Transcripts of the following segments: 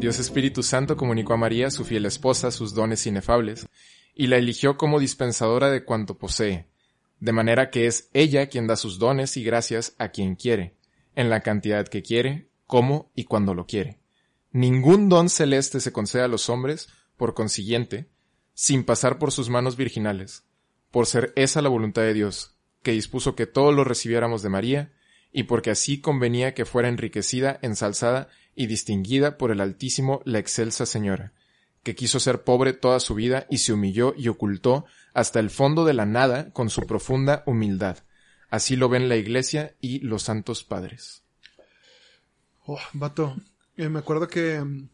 Dios Espíritu Santo comunicó a María, su fiel esposa, sus dones inefables, y la eligió como dispensadora de cuanto posee, de manera que es ella quien da sus dones y gracias a quien quiere, en la cantidad que quiere, cómo y cuando lo quiere. Ningún don celeste se concede a los hombres, por consiguiente, sin pasar por sus manos virginales, por ser esa la voluntad de Dios, que dispuso que todos lo recibiéramos de María, y porque así convenía que fuera enriquecida, ensalzada y distinguida por el Altísimo la excelsa Señora, que quiso ser pobre toda su vida y se humilló y ocultó hasta el fondo de la nada con su profunda humildad. Así lo ven la Iglesia y los santos padres. Oh, vato, eh, me acuerdo que mm,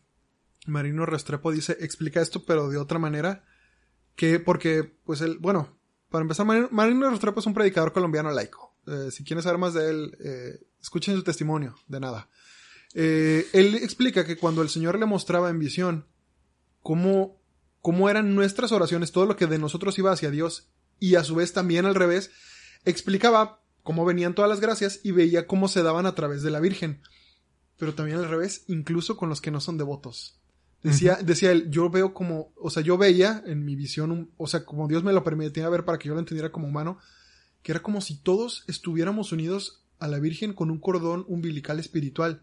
Marino Restrepo dice, explica esto, pero de otra manera, que porque, pues él, bueno, para empezar, Marino, Marino Restrepo es un predicador colombiano laico. Eh, si quieren saber más de él, eh, escuchen su testimonio, de nada. Eh, él explica que cuando el Señor le mostraba en visión cómo, cómo eran nuestras oraciones, todo lo que de nosotros iba hacia Dios, y a su vez también al revés, explicaba cómo venían todas las gracias y veía cómo se daban a través de la Virgen. Pero también al revés, incluso con los que no son devotos. Decía, decía él, yo veo como, o sea, yo veía en mi visión, un- o sea, como Dios me lo permitía ver para que yo lo entendiera como humano, que era como si todos estuviéramos unidos a la Virgen con un cordón umbilical espiritual.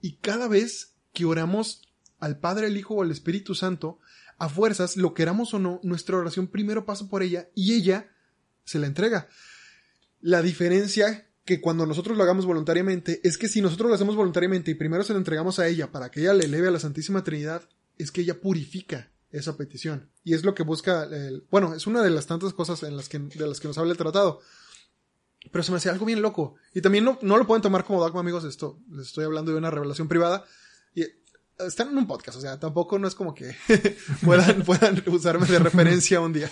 Y cada vez que oramos al Padre, el Hijo o al Espíritu Santo, a fuerzas, lo queramos o no, nuestra oración primero pasa por ella y ella se la entrega. La diferencia que cuando nosotros lo hagamos voluntariamente es que si nosotros lo hacemos voluntariamente y primero se lo entregamos a ella para que ella le eleve a la Santísima Trinidad, es que ella purifica esa petición. Y es lo que busca el, bueno, es una de las tantas cosas en las que, de las que nos habla el tratado. Pero se me hacía algo bien loco. Y también no, no lo pueden tomar como dogma, amigos. Esto, les estoy hablando de una revelación privada. Y están en un podcast, o sea, tampoco no es como que puedan, puedan usarme de referencia un día.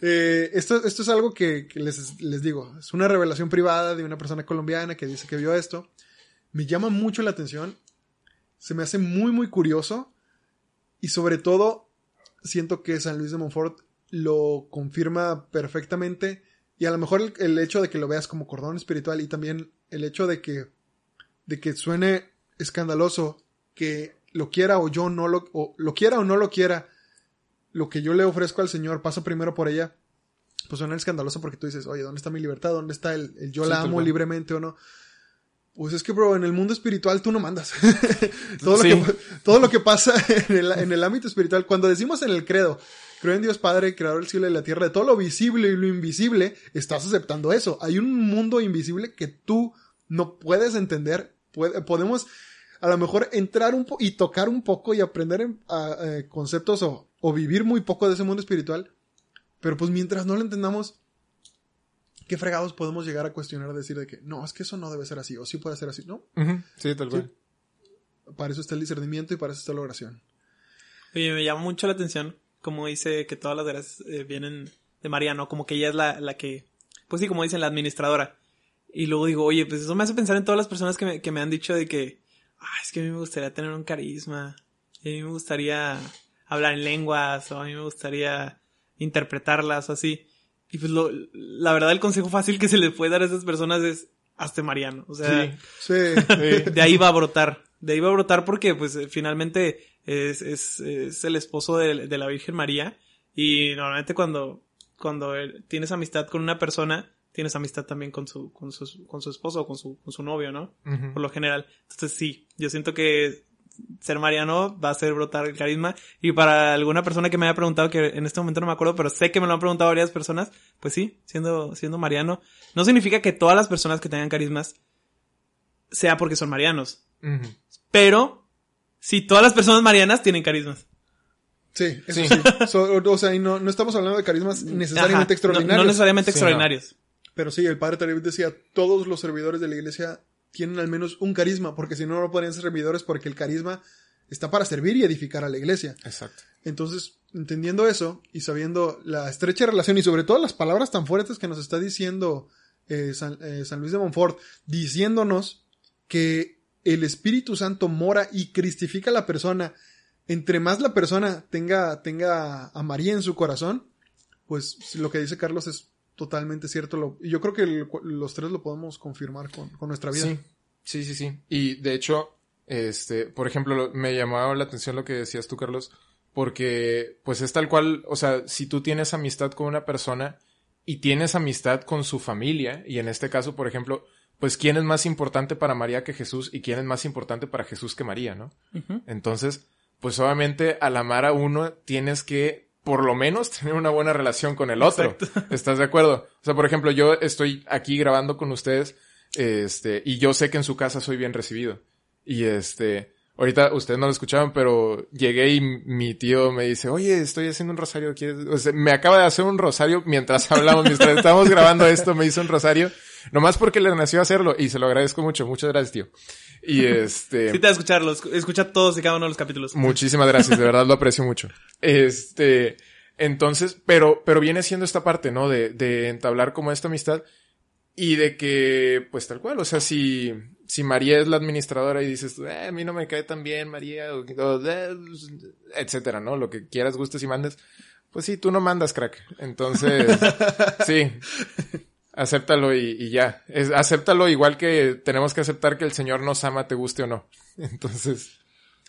Eh, esto, esto es algo que, que les, les digo. Es una revelación privada de una persona colombiana que dice que vio esto. Me llama mucho la atención. Se me hace muy, muy curioso. Y sobre todo, siento que San Luis de Montfort lo confirma perfectamente. Y a lo mejor el, el hecho de que lo veas como cordón espiritual y también el hecho de que, de que suene escandaloso que lo quiera o yo no lo, o lo quiera o no lo quiera, lo que yo le ofrezco al Señor pasa primero por ella, pues suena escandaloso porque tú dices, oye, ¿dónde está mi libertad? ¿Dónde está el, el yo Sí, la tal amo libremente o no? Pues es que, bro, en el mundo espiritual tú no mandas. todo, Sí. lo que, todo lo que pasa en el, en el ámbito espiritual, cuando decimos en el credo, creo en Dios Padre, creador del cielo y la tierra, de todo lo visible y lo invisible, estás aceptando eso. Hay un mundo invisible que tú no puedes entender. Puede- podemos a lo mejor entrar un po y tocar un poco y aprender en- a- eh, conceptos o, o vivir muy poco de ese mundo espiritual. Pero pues mientras no lo entendamos, ¿qué fregados podemos llegar a cuestionar, decir de que no, es que eso no debe ser así, o sí puede ser así? No, Sí, tal cual. para eso está el discernimiento y para eso está la oración. Oye, me llama mucho la atención como dice que todas las gracias eh, vienen de María, ¿no? Como que ella es la, la que, pues sí, como dicen, la administradora. Y luego digo, oye, pues eso me hace pensar en todas las personas que me, que me han dicho de que, ah, es que a mí me gustaría tener un carisma, y a mí me gustaría hablar en lenguas, o a mí me gustaría interpretarlas, o así. Y pues lo, la verdad el consejo fácil que se le puede dar a esas personas es, hazte Mariano. O sea, Sí, de ahí va a brotar. De ahí va a brotar porque, pues, eh, finalmente es, es, es el esposo de, de la Virgen María. Y normalmente cuando, cuando tienes amistad con una persona, tienes amistad también con su, con su, con su esposo o con su, con su novio, ¿no? Por lo general. Entonces sí, yo siento que ser mariano va a hacer brotar el carisma. Y para alguna persona que me haya preguntado, que en este momento no me acuerdo, pero sé que me lo han preguntado varias personas, pues sí, siendo, siendo mariano. No significa que todas las personas que tengan carismas sea porque son marianos. Pero, si todas las personas marianas tienen carismas. Sí, eso Sí. sí. So, o sea, y no, no estamos hablando de carismas necesariamente Ajá, extraordinarios. No, no necesariamente Sí, extraordinarios. Pero sí, el padre Tarif decía, todos los servidores de la iglesia tienen al menos un carisma, porque si no, no podrían ser servidores porque el carisma está para servir y edificar a la iglesia. Exacto. Entonces, entendiendo eso y sabiendo la estrecha relación y sobre todo las palabras tan fuertes que nos está diciendo eh, San, eh, San Luis de Montfort, diciéndonos que el Espíritu Santo mora y cristifica a la persona, entre más la persona tenga, tenga a María en su corazón, pues lo que dice Carlos es totalmente cierto. Y yo creo que los tres lo podemos confirmar con, con nuestra vida. Sí, sí, sí, sí. Y de hecho, este, por ejemplo, lo- me llamaba la atención lo que decías tú, Carlos, porque pues es tal cual, o sea, si tú tienes amistad con una persona y tienes amistad con su familia, y en este caso, por ejemplo, pues quién es más importante para María que Jesús y quién es más importante para Jesús que María, ¿no? Entonces, pues obviamente al amar a uno tienes que por lo menos tener una buena relación con el otro. ¿Estás de acuerdo? O sea, por ejemplo, yo estoy aquí grabando con ustedes, este, y yo sé que en su casa soy bien recibido. Y este, ahorita ustedes no lo escuchaban, pero llegué y mi tío me dice, oye, estoy haciendo un rosario, ¿quieres? O sea, me acaba de hacer un rosario mientras hablamos, mientras estábamos grabando esto, me hizo un rosario, nomás porque le nació hacerlo, y se lo agradezco mucho, muchas gracias, tío. Y este... Sí te va a escucharlo. Escucha todos y cada uno de los capítulos. Muchísimas gracias, de verdad lo aprecio mucho. Este, entonces, pero, pero viene siendo esta parte, ¿no? De, de entablar como esta amistad y de que, pues tal cual, o sea, si, si María es la administradora y dices, eh, a mí no me cae tan bien María, o, o, eh, etcétera, ¿no? Lo que quieras, gustes y mandes, pues sí, tú no mandas, crack. Entonces, sí. Acéptalo y, y ya. Es, acéptalo igual que tenemos que aceptar que el Señor nos ama, te guste o no. Entonces,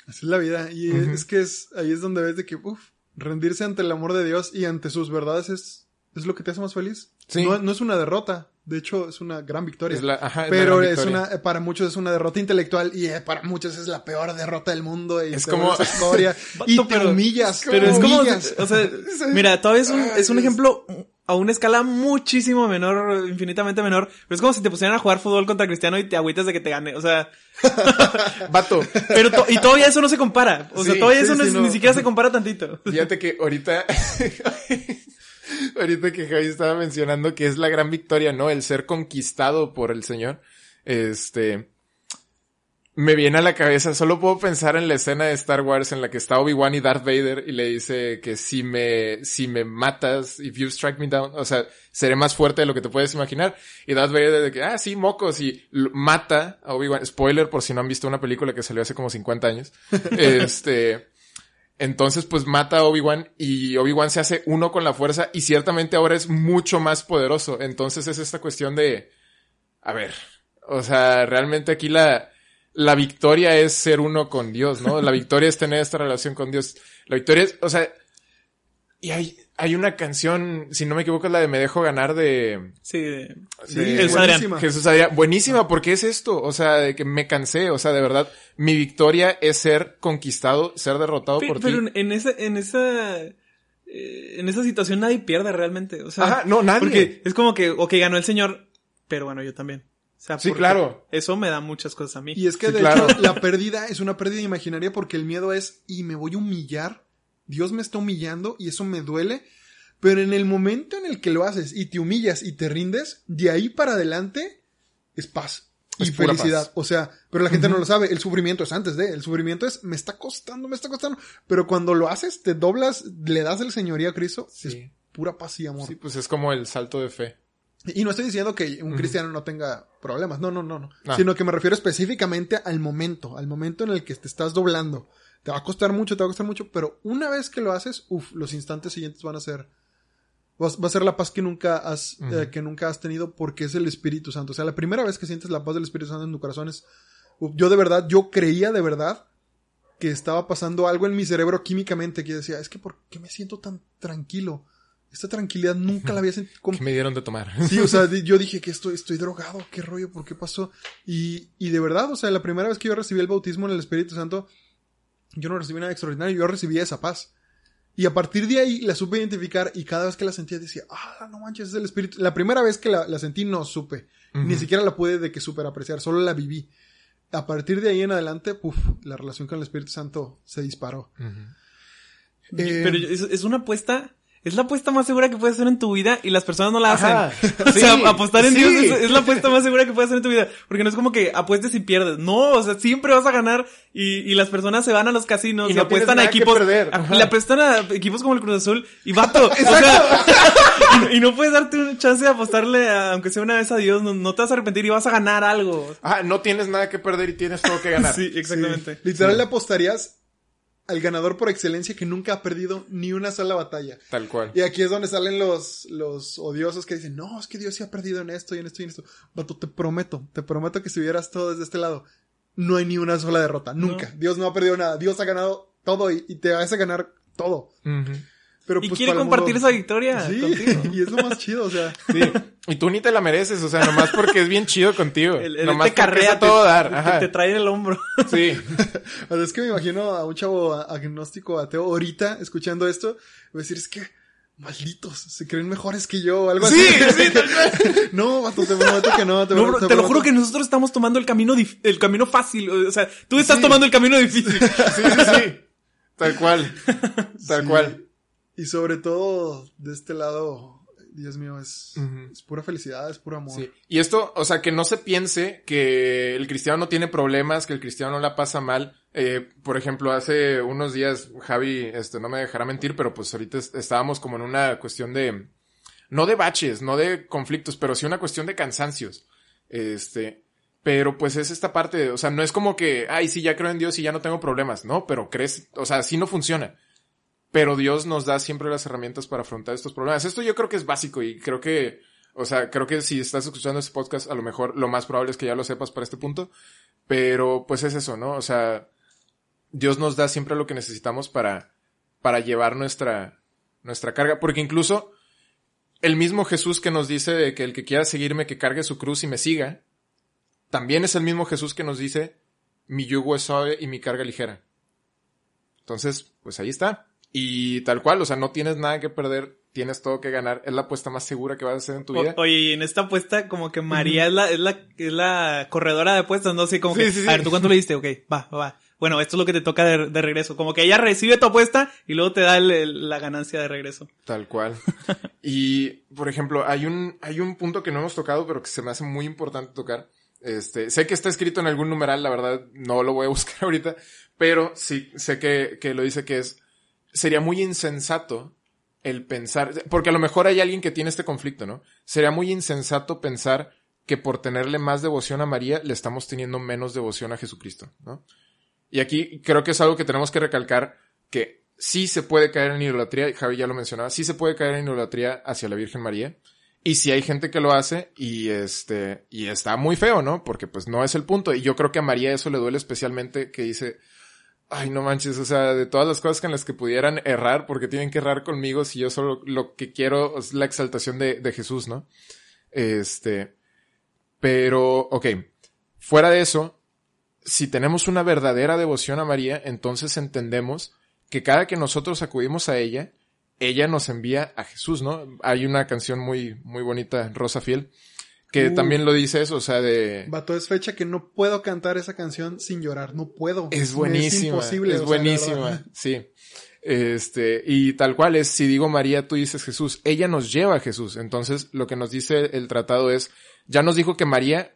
Así es la vida. Y es que es, ahí es donde ves de que, uff, rendirse ante el amor de Dios y ante sus verdades es, es lo que te hace más feliz. Sí. No, no es una derrota. De hecho, es una gran victoria. es la, ajá, es la Pero gran es victoria. una, eh, para muchos es una derrota intelectual y eh, para muchos es la peor derrota del mundo. Y Es te como- escoria y te pero- humillas. Pero es como, humillas. o sea, mira, todavía es un, es un ejemplo a una escala muchísimo menor, infinitamente menor. Pero es como si te pusieran a jugar fútbol contra Cristiano y te agüitas de que te gane. O sea, Vato, pero to- y todavía eso no se compara. O sea, todavía sí, eso no sí, es- no. ni siquiera se compara tantito. fíjate que ahorita, ahorita que Javi estaba mencionando que es la gran victoria, ¿no? El ser conquistado por el Señor. Este, me viene a la cabeza, solo puedo pensar en la escena de Star Wars en la que está Obi-Wan y Darth Vader y le dice que si me, si me matas, if you strike me down, o sea, seré más fuerte de lo que te puedes imaginar. Y Darth Vader de que, ah, sí, mocos, y mata a Obi-Wan. Spoiler por si no han visto una película que salió hace como 50 años. este, entonces, pues mata a Obi-Wan y Obi-Wan se hace uno con la fuerza y ciertamente ahora es mucho más poderoso. Entonces es esta cuestión de, a ver, o sea, realmente aquí la, la victoria es ser uno con Dios, ¿no? La victoria es tener esta relación con Dios. La victoria es, o sea, y hay, hay una canción, si no me equivoco, es la de Me dejo ganar de, Sí, de- Sí, de- Jesús Adrián. Jesús Adrián. Buenísima, porque es esto, o sea, de que me cansé, o sea, de verdad, mi victoria es ser conquistado, ser derrotado Pero, por pero ti. en, en esa, en esa, eh, en esa situación nadie pierde realmente. O sea, Ajá, no, nadie. porque es como que, ok, ganó el señor, pero bueno, yo también. O sea, Sí, claro. Eso me da muchas cosas a mí. Y es que Sí, de claro. hecho la pérdida es una pérdida imaginaria porque el miedo es y me voy a humillar. Dios me está humillando y eso me duele. Pero en el momento en el que lo haces y te humillas y te rindes, de ahí para adelante es paz y Es felicidad. paz. O sea, pero la gente no lo sabe. El sufrimiento es antes de. El sufrimiento es me está costando, me está costando. Pero cuando lo haces, te doblas, le das el señorío a Cristo. Sí. Es pura paz y amor. Sí, pues es como el salto de fe. Y no estoy diciendo que un cristiano no tenga problemas, no, no, no, no. Ah. Sino que me refiero específicamente al momento, al momento en el que te estás doblando. Te va a costar mucho, te va a costar mucho, pero una vez que lo haces, uff, los instantes siguientes van a ser, va, a ser la paz que nunca has, eh, que nunca has tenido porque es el Espíritu Santo. O sea, la primera vez que sientes la paz del Espíritu Santo en tu corazón es, uf, yo de verdad, yo creía de verdad que estaba pasando algo en mi cerebro químicamente que yo decía, es que ¿por qué me siento tan tranquilo? Esta tranquilidad nunca la había sentido. que me dieron de tomar. Sí, o sea, yo dije que estoy, estoy drogado, qué rollo, ¿por qué pasó? Y, y de verdad, o sea, la primera vez que yo recibí el bautismo en el Espíritu Santo, yo no recibí nada extraordinario, yo recibí esa paz. Y a partir de ahí la supe identificar y cada vez que la sentía decía, ah, no manches, es el Espíritu. La primera vez que la, la sentí no supe, ni siquiera la pude de que super apreciar, solo la viví. a partir de ahí en adelante, puf, la relación con el Espíritu Santo se disparó. Eh, Pero es, es una apuesta, es la apuesta más segura que puedes hacer en tu vida y las personas no la hacen. Ajá. O sea, Sí, apostar en sí. Dios es, es la apuesta más segura que puedes hacer en tu vida. Porque no es como que apuestes y pierdes. No, o sea, siempre vas a ganar y, y las personas se van a los casinos Y y, no apuestan a equipos. le apuestan a equipos como el Cruz Azul y vato. o sea, y, no- y no puedes darte una chance de apostarle, a- aunque sea una vez a Dios, no, no te vas a arrepentir y vas a ganar algo. Ah, no tienes nada que perder y tienes todo que ganar. Sí, exactamente. Sí. Literal le apostarías al ganador por excelencia que nunca ha perdido ni una sola batalla. Tal cual. Y aquí es donde salen los, los odiosos que dicen, no, es que Dios sí ha perdido en esto y en esto y en esto. Vato, te prometo, te prometo que si vieras todo desde este lado, no hay ni una sola derrota, nunca. Dios no ha perdido nada, Dios ha ganado todo y, y te hace ganar todo. Pero Y pues, quiere compartir mundo- esa victoria Sí, contigo. y es lo más chido, o sea. Sí. Y tú ni te la mereces, o sea, nomás porque es bien chido contigo. El, el nomás te carrea, a todo te, dar. te- Ajá. te trae en el hombro. Sí. O sea, es que me imagino a un chavo agnóstico ateo ahorita escuchando esto, va a decir, es que malditos, se creen mejores que yo o algo Sí, así. sí, tal no, vato, te prometo que no. Te, No, bro, te lo juro que nosotros estamos tomando el camino dif- el camino fácil. O sea, tú estás Sí. tomando el camino difícil. Sí, sí, sí. Tal cual. Tal Sí. cual. Y sobre todo, de este lado, Dios mío, es, es pura felicidad, es puro amor. Sí. Y esto, o sea, que no se piense que el cristiano no tiene problemas, que el cristiano no la pasa mal. Eh, por ejemplo, hace unos días, Javi, este, no me dejará mentir, pero pues ahorita es- estábamos como en una cuestión de, no de baches, no de conflictos, pero sí una cuestión de cansancios. Este, pero pues es esta parte, de- o sea, no es como que, ay, sí, ya creo en Dios y ya no tengo problemas, no, pero crees, o sea, así no funciona. Pero Dios nos da siempre las herramientas para afrontar estos problemas. Esto yo creo que es básico y creo que, o sea, creo que si estás escuchando este podcast, a lo mejor lo más probable es que ya lo sepas para este punto. Pero pues es eso, ¿no? O sea, Dios nos da siempre lo que necesitamos para, para llevar nuestra, nuestra carga. Porque incluso el mismo Jesús que nos dice que el que quiera seguirme, que cargue su cruz y me siga, también es el mismo Jesús que nos dice, mi yugo es suave y mi carga ligera. Entonces, pues ahí está. Y tal cual, o sea, no tienes nada que perder, tienes todo que ganar. Es la apuesta más segura que vas a hacer en tu vida. Oye, y en esta apuesta, como que María es la, es la, es la corredora de apuestas, ¿no? Así como Sí, que, sí, sí. a ver, ¿tú cuánto le diste? Ok, va, va, va. Bueno, esto es lo que te toca de, de regreso. Como que ella recibe tu apuesta y luego te da el- el- la ganancia de regreso. Tal cual. y, por ejemplo, hay un, hay un punto que no hemos tocado, pero que se me hace muy importante tocar. Este, sé que está escrito en algún numeral, la verdad, no lo voy a buscar ahorita, pero sí, sé que, que lo dice que es, sería muy insensato el pensar, porque a lo mejor hay alguien que tiene este conflicto, ¿no? Sería muy insensato pensar que por tenerle más devoción a María le estamos teniendo menos devoción a Jesucristo, ¿no? Y aquí creo que es algo que tenemos que recalcar que sí se puede caer en idolatría, Javi ya lo mencionaba, sí se puede caer en idolatría hacia la Virgen María. Y si hay gente que lo hace y este, y está muy feo, ¿no? Porque pues no es el punto. Y yo creo que a María eso le duele especialmente que dice, ay, no manches, o sea, de todas las cosas en las que pudieran errar, porque tienen que errar conmigo si yo solo lo que quiero es la exaltación de, de Jesús, ¿no? Este, pero, ok, fuera de eso, si tenemos una verdadera devoción a María, entonces entendemos que cada que nosotros acudimos a ella, ella nos envía a Jesús, ¿no? Hay una canción muy, muy bonita, Rosa Fiel, que Uh. también lo dice eso, o sea, de... Vato, es fecha que no puedo cantar esa canción sin llorar, no puedo. Es buenísima. Es, imposible. de buenísima. Sí. Este, y tal cual es, si digo María, tú dices Jesús. Ella nos lleva a Jesús. Entonces, lo que nos dice el tratado es, ya nos dijo que María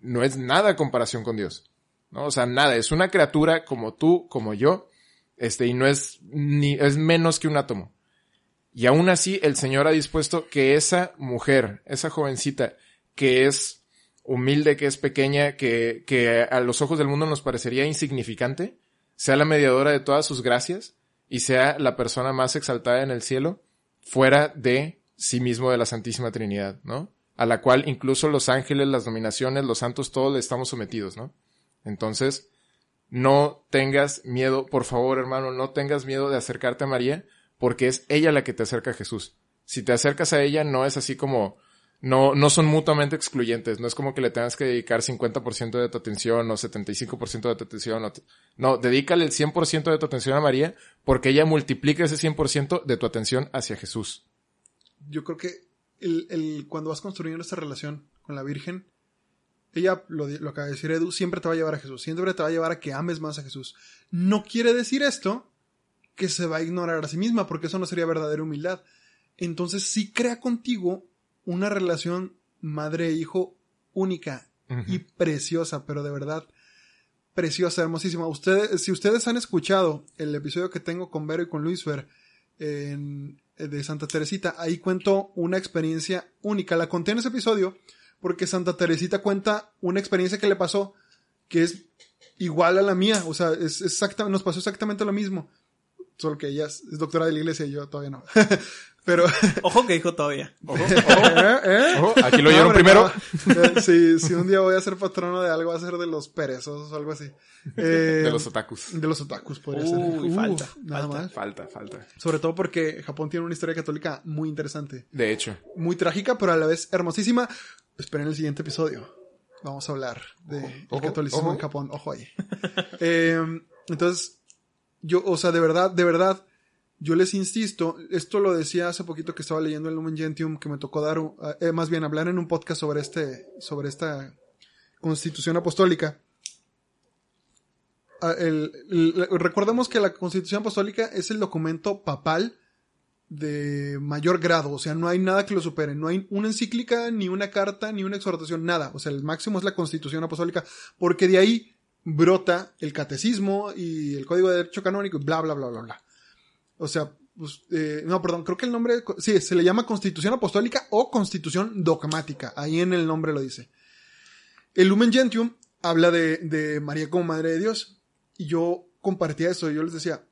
no es nada a comparación con Dios. ¿No? O sea, nada. Es una criatura como tú, como yo. Este, y no es ni, es menos que un átomo. Y aún así, el Señor ha dispuesto que esa mujer, esa jovencita, que es humilde, que es pequeña, que, que a los ojos del mundo nos parecería insignificante, sea la mediadora de todas sus gracias y sea la persona más exaltada en el cielo, fuera de sí mismo de la Santísima Trinidad, ¿no? A la cual incluso los ángeles, las dominaciones, los santos, todos le estamos sometidos, ¿no? Entonces, no tengas miedo, por favor, hermano, no tengas miedo de acercarte a María, porque es ella la que te acerca a Jesús. Si te acercas a ella, no es así como, no, no son mutuamente excluyentes. No es como que le tengas que dedicar 50% de tu atención o 75% de tu atención. No, dedícale el 100% de tu atención a María porque ella multiplica ese 100% de tu atención hacia Jesús. Yo creo que el, el, cuando vas construyendo esta relación con la Virgen, ella, lo, lo acaba de decir Edu, siempre te va a llevar a Jesús, siempre te va a llevar a que ames más a Jesús. No quiere decir esto que se va a ignorar a sí misma, porque eso no sería verdadera humildad. Entonces sí crea contigo una relación madre-hijo única y preciosa, pero de verdad preciosa, hermosísima. Ustedes, si ustedes han escuchado el episodio que tengo con Vero y con Luis Fer en, de Santa Teresita, ahí cuento una experiencia única. La conté en ese episodio porque Santa Teresita cuenta una experiencia que le pasó que es igual a la mía, o sea, es exacta, nos pasó exactamente lo mismo. Solo que ella es, doctora de la iglesia y yo todavía no. Pero. Ojo que dijo todavía. Ojo, ¿Eh? ¿Eh? ojo. Aquí lo oyeron primero. Eh, si, si un día voy a ser patrono de algo, va a ser de los perezosos o algo así. de los otakus. De los otakus podría ser. Uh, falta. Nada falta, más. Falta, falta. Sobre todo porque Japón tiene una historia católica muy interesante. De hecho. Muy trágica, pero a la vez hermosísima. Esperen el siguiente episodio. Vamos a hablar de el catolicismo en Japón. Ojo ahí. entonces, yo, o sea, de verdad, de verdad yo les insisto, esto lo decía hace poquito que estaba leyendo el Lumen Gentium, que me tocó dar, eh, más bien hablar en un podcast sobre este, sobre esta constitución apostólica. Ah, recordemos que la constitución apostólica es el documento papal de mayor grado, o sea, no hay nada que lo supere, no hay una encíclica, ni una carta, ni una exhortación, nada, o sea, el máximo es la constitución apostólica, porque de ahí brota el catecismo y el código de derecho canónico y bla, bla, bla, bla, bla. O sea, pues, eh, no, perdón, creo que el nombre, sí, se le llama Constitución Apostólica o Constitución Dogmática. Ahí en el nombre lo dice. El Lumen Gentium habla de, María como Madre de Dios. Y yo compartía eso. Yo les decía,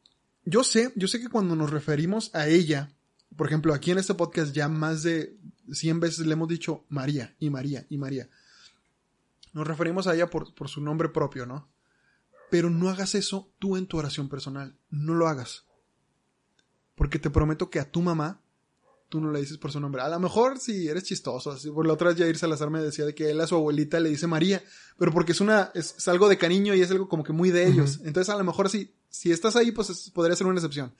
yo sé, yo sé que cuando nos referimos a ella, por ejemplo, aquí en este podcast ya más de 100 veces le hemos dicho María y María y María. Nos referimos a ella por, por su nombre propio, ¿no? Pero no hagas eso tú en tu oración personal. No lo hagas. Porque te prometo que a tu mamá tú no le dices por su nombre. A lo mejor si eres chistoso. Así, por la otra vez Jair Salazar me decía de que él a su abuelita le dice María. Pero porque es una, es, algo de cariño y es algo como que muy de ellos. Entonces a lo mejor si, si estás ahí, pues podría ser una excepción.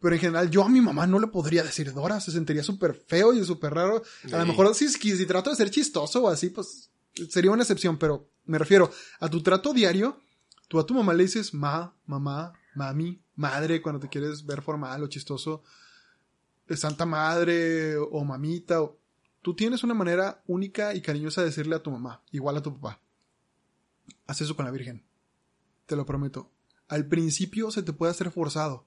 Pero en general, yo a mi mamá no le podría decir Dora, se sentiría súper feo y súper raro. A lo mejor si, si trato de ser chistoso o así, pues sería una excepción, pero me refiero a tu trato diario, tú a tu mamá le dices ma, mamá, mami, madre cuando te quieres ver formal o chistoso, santa madre o mamita. O... Tú tienes una manera única y cariñosa de decirle a tu mamá, igual a tu papá. Haz eso con la Virgen. Te lo prometo. Al principio se te puede hacer forzado.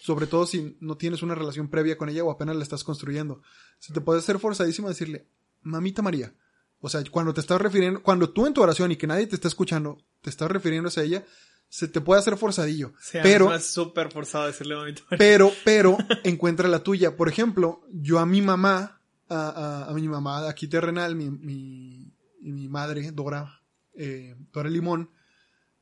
Sobre todo si no tienes una relación previa con ella o apenas la estás construyendo. Se te puede hacer forzadísimo decirle, mamita María. O sea, cuando te estás refiriendo, cuando tú en tu oración y que nadie te está escuchando, te estás refiriendo a ella, se te puede hacer forzadillo. pero es súper forzado decirle. Pero, pero, encuentra la tuya. Por ejemplo, yo a mi mamá, a, a, mi mamá aquí terrenal, mi, mi, mi madre, Dora, eh, Dora Limón,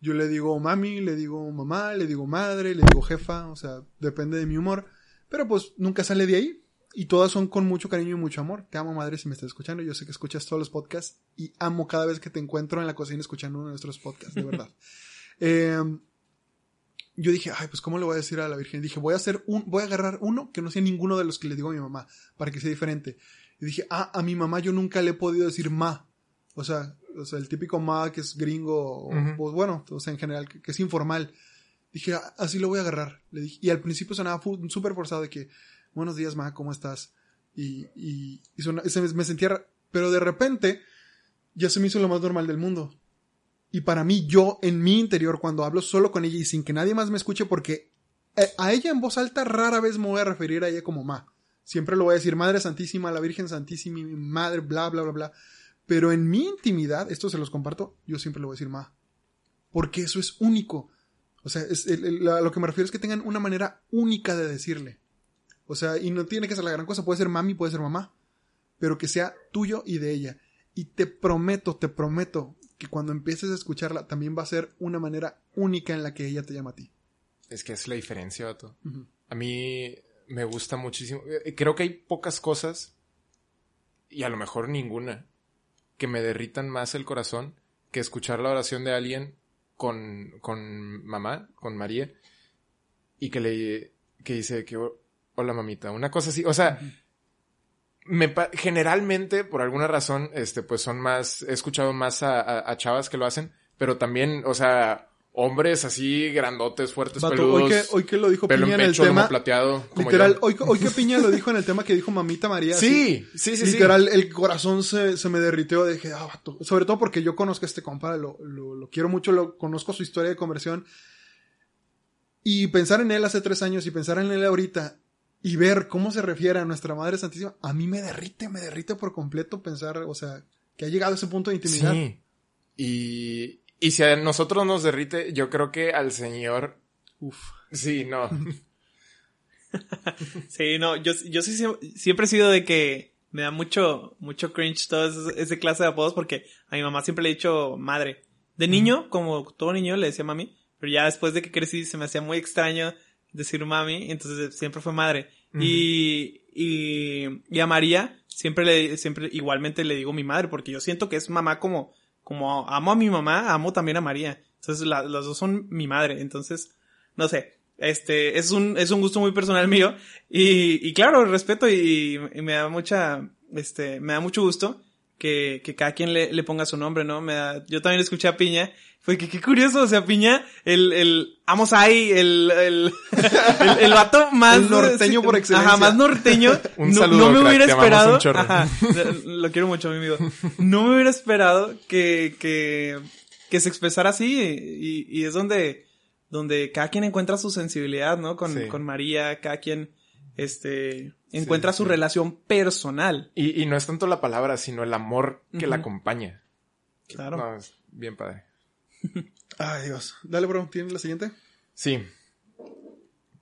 yo le digo mami, le digo mamá, le digo madre, le digo jefa, o sea, depende de mi humor. Pero pues nunca sale de ahí. Y todas son con mucho cariño y mucho amor. Te amo, madre, si me estás escuchando. Yo sé que escuchas todos los podcasts y amo cada vez que te encuentro en la cocina escuchando uno de nuestros podcasts, de verdad. Em, yo dije, ay, pues ¿cómo le voy a decir a la Virgen? Dije, voy a hacer un, voy a agarrar uno que no sea ninguno de los que le digo a mi mamá, para que sea diferente. Y dije, ah, a mi mamá yo nunca le he podido decir ma. O sea, o sea el típico ma que es gringo, o, pues bueno, o sea, en general, que, es informal. Dije, ah, así lo voy a agarrar. Le dije, y al principio sonaba súper forzado de que, buenos días, ma, ¿cómo estás? Y, y, me sentía, pero de repente, ya se me hizo lo más normal del mundo. Y para mí, yo en mi interior, cuando hablo solo con ella y sin que nadie más me escuche, porque eh, a ella en voz alta rara vez me voy a referir a ella como ma. Siempre lo voy a decir Madre Santísima, la Virgen Santísima, mi madre, bla, bla, bla, bla. Pero en mi intimidad, esto se los comparto, yo siempre le voy a decir ma. Porque eso es único. O sea, es, lo que me refiero es que tengan una manera única de decirle. O sea, y no tiene que ser la gran cosa, puede ser mami, puede ser mamá. Pero que sea tuyo y de ella. Y te prometo, te prometo, que cuando empieces a escucharla también va a ser una manera única en la que ella te llama a ti. Es que es la diferencia, Vato. A mí me gusta muchísimo. Eh, creo que hay pocas cosas, y a lo mejor ninguna, que me derritan más el corazón que escuchar la oración de alguien con, con mamá, con María, y que le que dice que hola mamita, una cosa así. O sea, me pa- generalmente, por alguna razón, este, pues son más, he escuchado más a, a- a chavas que lo hacen, pero también, o sea, hombres así grandotes, fuertes, Vato, peludos, hoy, que, hoy que lo dijo pelo Piña en el pecho, lomo tema. plateado, como Literal, hoy, hoy que Piña lo dijo en el tema que dijo mamita María. así, Sí, sí, sí, sí. Literal, el corazón se, se me derritió. Dije, ah, vato. Sobre todo porque yo conozco a este compa, lo, lo, lo quiero mucho, lo conozco su historia de conversión. Y pensar en él hace tres años y pensar en él ahorita y ver cómo se refiere a nuestra Madre Santísima, a mí me derrite, me derrite por completo pensar, o sea, que ha llegado a ese punto de intimidad. Sí. Y, y si a nosotros nos derrite, yo creo que al Señor, Uf. sí, no. Sí, no, yo, yo sí siem- siempre he sido de que me da mucho, mucho cringe todo ese, ese clase de apodos porque a mi mamá siempre le he dicho madre. De niño, como todo niño, le decía mami, pero ya después de que crecí se me hacía muy extraño decir mami, entonces siempre fue madre. y, y, y a María siempre le, siempre igualmente le digo mi madre porque yo siento que es mamá como, como amo a mi mamá, amo también a María. Entonces la- las dos son mi madre, entonces, no sé. Este, es un, es un gusto muy personal mío. Y, y claro, respeto y, y me da mucha, este, me da mucho gusto que, que cada quien le, le ponga su nombre, ¿no? Me da, yo también escuché a Piña. Fue que qué curioso, o sea, Piña, el, el, Amos ahí, el, el, el, el vato más El norteño por excelencia. Ajá, más norteño. Un no, saludo, no me crack, hubiera esperado. un. Ajá, lo quiero mucho, mi amigo. No me hubiera esperado que, que, que se expresara así y, y es donde, donde cada quien encuentra su sensibilidad, ¿no? Con, Sí. con María, cada quien, este, encuentra su sí. relación personal. Y, y no es tanto la palabra, sino el amor que la acompaña. Claro. No, es bien padre. Ay, Dios. Dale, bro, ¿tienes la siguiente? Sí.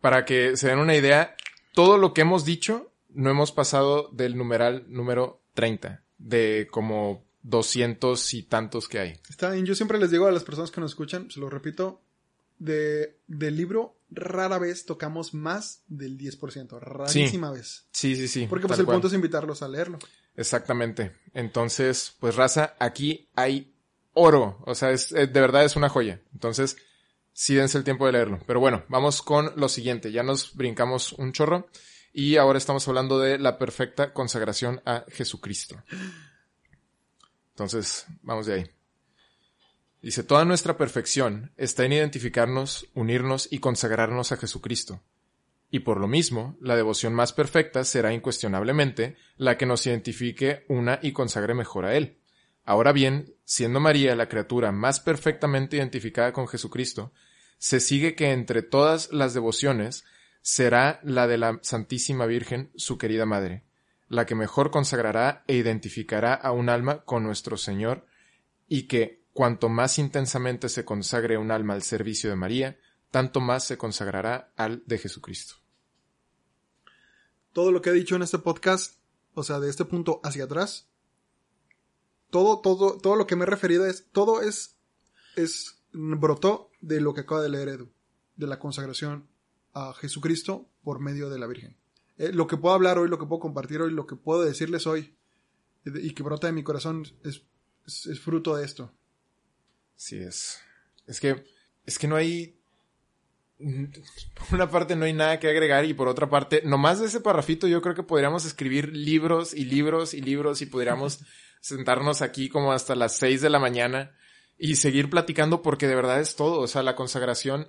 Para que se den una idea, todo lo que hemos dicho no hemos pasado del numeral número 30, de como 200 y tantos que hay. Está bien, yo siempre les digo a las personas que nos escuchan, se lo repito, de, del libro rara vez tocamos más del 10%, rarísima vez. Sí, sí, sí. Porque pues el cual. punto es invitarlos a leerlo. Exactamente. Entonces, pues raza, aquí hay oro. O sea, es, eh, de verdad es una joya. Entonces, sí dense el tiempo de leerlo. Pero bueno, vamos con lo siguiente. Ya nos brincamos un chorro. Y ahora estamos hablando de la perfecta consagración a Jesucristo. Entonces, vamos de ahí. Dice, toda nuestra perfección está en identificarnos, unirnos y consagrarnos a Jesucristo. Y por lo mismo, la devoción más perfecta será incuestionablemente la que nos identifique una y consagre mejor a Él. Ahora bien, siendo María la criatura más perfectamente identificada con Jesucristo, se sigue que entre todas las devociones será la de la Santísima Virgen, su querida Madre, la que mejor consagrará e identificará a un alma con nuestro Señor, y que, cuanto más intensamente se consagre un alma al servicio de María, tanto más se consagrará al de Jesucristo. Todo lo que he dicho en este podcast, o sea, de este punto hacia atrás, todo, todo, todo lo que me he referido es, todo es, es, brotó de lo que acaba de leer Edu, de la consagración a Jesucristo por medio de la Virgen. Eh, lo que puedo hablar hoy, lo que puedo compartir hoy, lo que puedo decirles hoy, eh, y que brota de mi corazón, es, fruto de esto. Sí es. Es que, es que no hay, por una parte no hay nada que agregar y por otra parte, nomás de ese parrafito yo creo que podríamos escribir libros y libros y libros y podríamos sentarnos aquí como hasta las seis de la mañana y seguir platicando porque de verdad es todo. O sea, la consagración